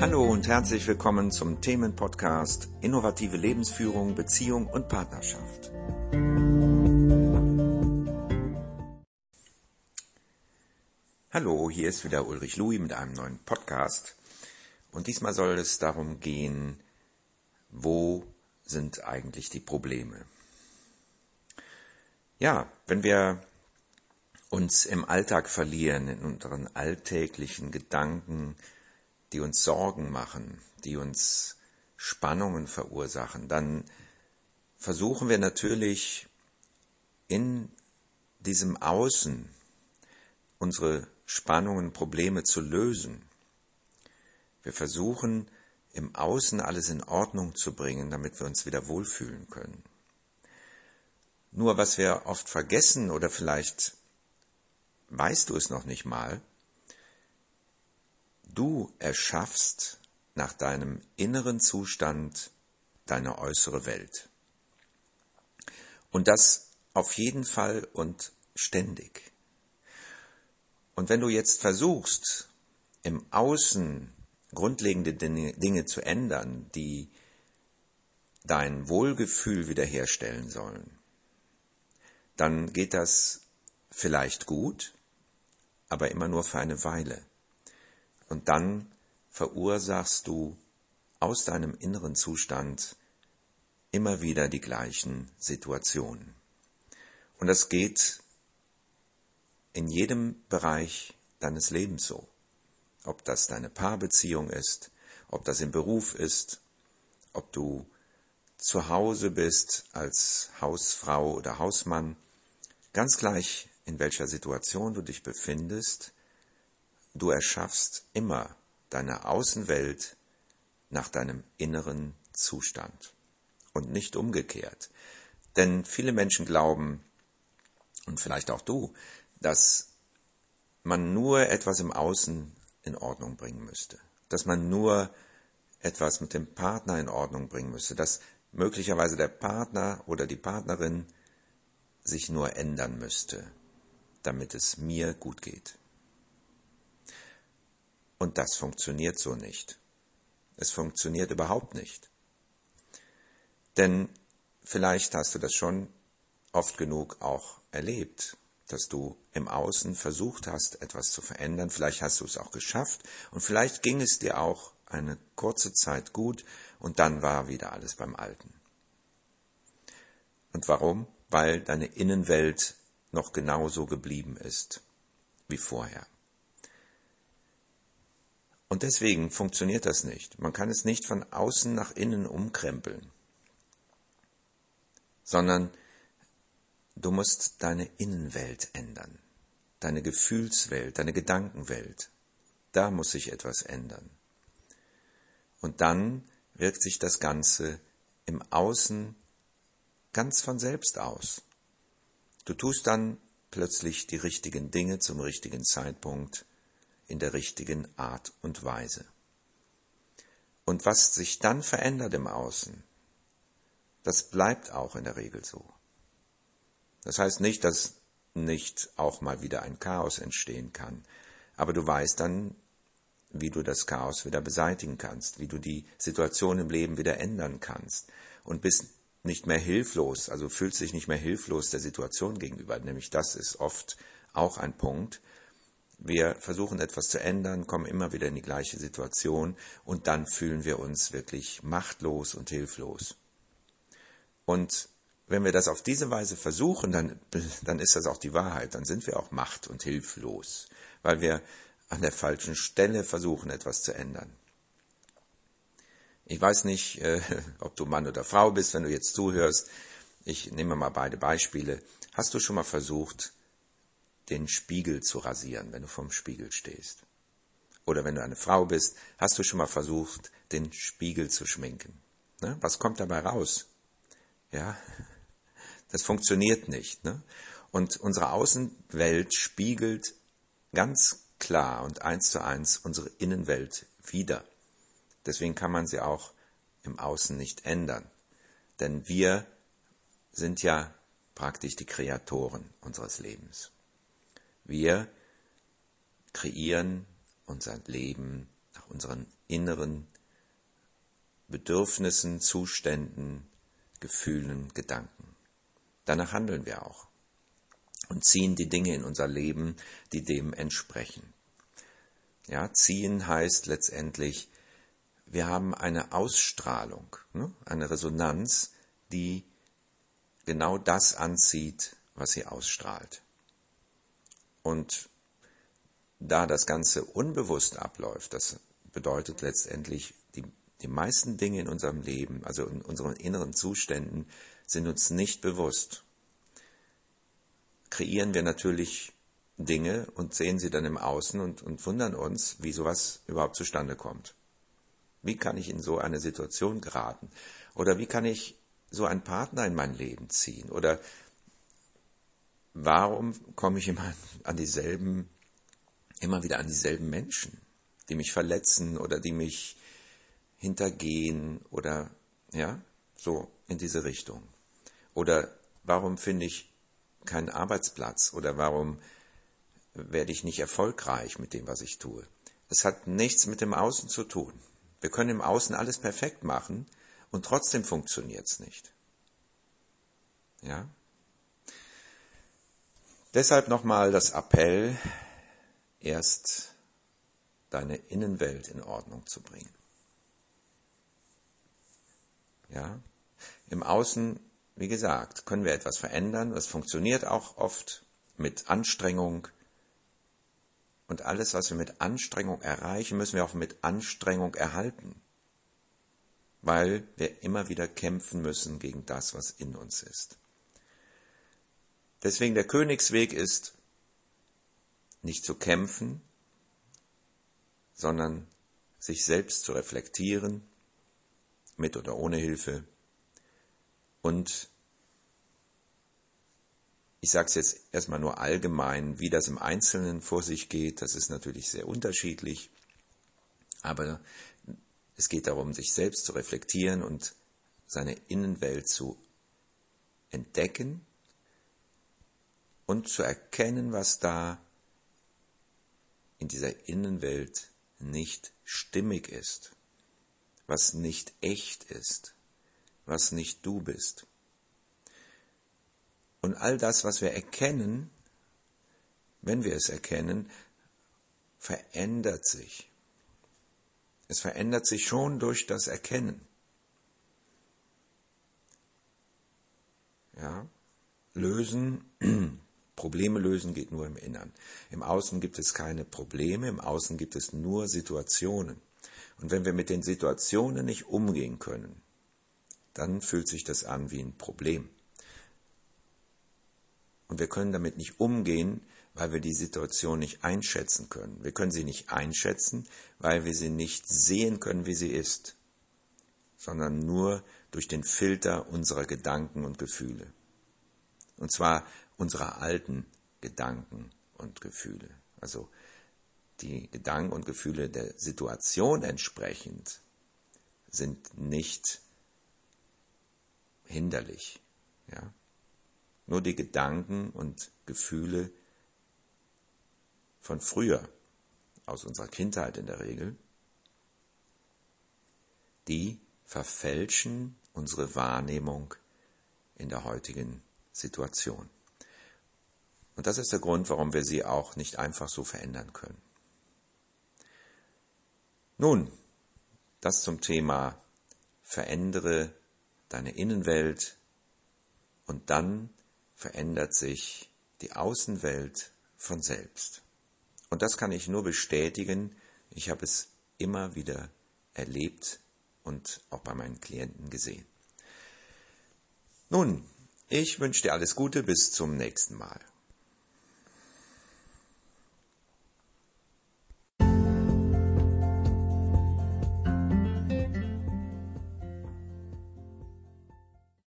Hallo und herzlich willkommen zum Themenpodcast Innovative Lebensführung, Beziehung und Partnerschaft. Hallo, hier ist wieder Ulrich Louis mit einem neuen Podcast. Und diesmal soll es darum gehen, wo sind eigentlich die Probleme? Ja, wenn wir uns im Alltag verlieren, in unseren alltäglichen Gedanken, die uns Sorgen machen, die uns Spannungen verursachen, dann versuchen wir natürlich in diesem Außen unsere Spannungen, Probleme zu lösen. Wir versuchen im Außen alles in Ordnung zu bringen, damit wir uns wieder wohlfühlen können. Nur was wir oft vergessen oder vielleicht weißt du es noch nicht mal, du erschaffst nach deinem inneren Zustand deine äußere Welt. Und das auf jeden Fall und ständig. Und wenn du jetzt versuchst, im Außen grundlegende Dinge zu ändern, die dein Wohlgefühl wiederherstellen sollen, dann geht das vielleicht gut, aber immer nur für eine Weile. Und dann verursachst du aus deinem inneren Zustand immer wieder die gleichen Situationen. Und das geht in jedem Bereich deines Lebens so. Ob das deine Paarbeziehung ist, ob das im Beruf ist, ob du zu Hause bist als Hausfrau oder Hausmann, ganz gleich in welcher Situation du dich befindest, du erschaffst immer deine Außenwelt nach deinem inneren Zustand und nicht umgekehrt. Denn viele Menschen glauben, und vielleicht auch du, dass man nur etwas im Außen in Ordnung bringen müsste, dass man nur etwas mit dem Partner in Ordnung bringen müsste, dass möglicherweise der Partner oder die Partnerin sich nur ändern müsste, damit es mir gut geht. Und das funktioniert so nicht. Es funktioniert überhaupt nicht. Denn vielleicht hast du das schon oft genug auch erlebt, dass du im Außen versucht hast, etwas zu verändern. Vielleicht hast du es auch geschafft und vielleicht ging es dir auch eine kurze Zeit gut und dann war wieder alles beim Alten. Und warum? Weil deine Innenwelt noch genauso geblieben ist wie vorher. Und deswegen funktioniert das nicht. Man kann es nicht von außen nach innen umkrempeln, sondern Du musst deine Innenwelt ändern, deine Gefühlswelt, deine Gedankenwelt. Da muss sich etwas ändern. Und dann wirkt sich das Ganze im Außen ganz von selbst aus. Du tust dann plötzlich die richtigen Dinge zum richtigen Zeitpunkt in der richtigen Art und Weise. Und was sich dann verändert im Außen, das bleibt auch in der Regel so. Das heißt nicht, dass nicht auch mal wieder ein Chaos entstehen kann, aber du weißt dann, wie du das Chaos wieder beseitigen kannst, wie du die Situation im Leben wieder ändern kannst und bist nicht mehr hilflos, also fühlst dich nicht mehr hilflos der Situation gegenüber, nämlich das ist oft auch ein Punkt. Wir versuchen etwas zu ändern, kommen immer wieder in die gleiche Situation und dann fühlen wir uns wirklich machtlos und hilflos. Und wenn wir das auf diese Weise versuchen, dann, dann ist das auch die Wahrheit. Dann sind wir auch macht- und hilflos, weil wir an der falschen Stelle versuchen, etwas zu ändern. Ich weiß nicht, äh, ob du Mann oder Frau bist, wenn du jetzt zuhörst. Ich nehme mal beide Beispiele. Hast du schon mal versucht, den Spiegel zu rasieren, wenn du vorm Spiegel stehst? Oder wenn du eine Frau bist, hast du schon mal versucht, den Spiegel zu schminken? Ne? Was kommt dabei raus? Ja, das funktioniert nicht. Ne? Und unsere Außenwelt spiegelt ganz klar und eins zu eins unsere Innenwelt wider. Deswegen kann man sie auch im Außen nicht ändern. Denn wir sind ja praktisch die Kreatoren unseres Lebens. Wir kreieren unser Leben nach unseren inneren Bedürfnissen, Zuständen, Gefühlen, Gedanken. Danach handeln wir auch und ziehen die Dinge in unser Leben, die dem entsprechen. Ja, ziehen heißt letztendlich, wir haben eine Ausstrahlung, ne, eine Resonanz, die genau das anzieht, was sie ausstrahlt. Und da das Ganze unbewusst abläuft, das bedeutet letztendlich, die, die meisten Dinge in unserem Leben, also in unseren inneren Zuständen, sind uns nicht bewusst. Kreieren wir natürlich Dinge und sehen sie dann im Außen und, und wundern uns, wie sowas überhaupt zustande kommt. Wie kann ich in so eine Situation geraten? Oder wie kann ich so einen Partner in mein Leben ziehen? Oder warum komme ich immer an dieselben, immer wieder an dieselben Menschen, die mich verletzen oder die mich hintergehen oder, ja, so in diese Richtung? Oder warum finde ich keinen Arbeitsplatz? Oder warum werde ich nicht erfolgreich mit dem, was ich tue? Es hat nichts mit dem Außen zu tun. Wir können im Außen alles perfekt machen, und trotzdem funktioniert es nicht. Ja? Deshalb nochmal das Appell, erst deine Innenwelt in Ordnung zu bringen. Ja? Im Außen, wie gesagt, können wir etwas verändern. Das funktioniert auch oft mit Anstrengung. Und alles, was wir mit Anstrengung erreichen, müssen wir auch mit Anstrengung erhalten weil wir immer wieder kämpfen müssen gegen das, was in uns ist. Deswegen der Königsweg ist, nicht zu kämpfen, sondern sich selbst zu reflektieren, mit oder ohne Hilfe. Und ich sage es jetzt erstmal nur allgemein, wie das im Einzelnen vor sich geht, das ist natürlich sehr unterschiedlich, aber es geht darum, sich selbst zu reflektieren und seine Innenwelt zu entdecken und zu erkennen, was da in dieser Innenwelt nicht stimmig ist, was nicht echt ist, was nicht du bist. Und all das, was wir erkennen, wenn wir es erkennen, verändert sich. Es verändert sich schon durch das Erkennen. Ja, lösen, Probleme lösen geht nur im Innern. Im Außen gibt es keine Probleme, im Außen gibt es nur Situationen. Und wenn wir mit den Situationen nicht umgehen können, dann fühlt sich das an wie ein Problem. Und wir können damit nicht umgehen, weil wir die Situation nicht einschätzen können. Wir können sie nicht einschätzen, weil wir sie nicht sehen können, wie sie ist, sondern nur durch den Filter unserer Gedanken und Gefühle. Und zwar unserer alten Gedanken und Gefühle. Also die Gedanken und Gefühle der Situation entsprechend sind nicht hinderlich. Ja? Nur die Gedanken und Gefühle von früher, aus unserer Kindheit in der Regel, die verfälschen unsere Wahrnehmung in der heutigen Situation. Und das ist der Grund, warum wir sie auch nicht einfach so verändern können. Nun, das zum Thema verändere deine Innenwelt und dann verändert sich die Außenwelt von selbst. Und das kann ich nur bestätigen. Ich habe es immer wieder erlebt und auch bei meinen Klienten gesehen. Nun, ich wünsche dir alles Gute, bis zum nächsten Mal.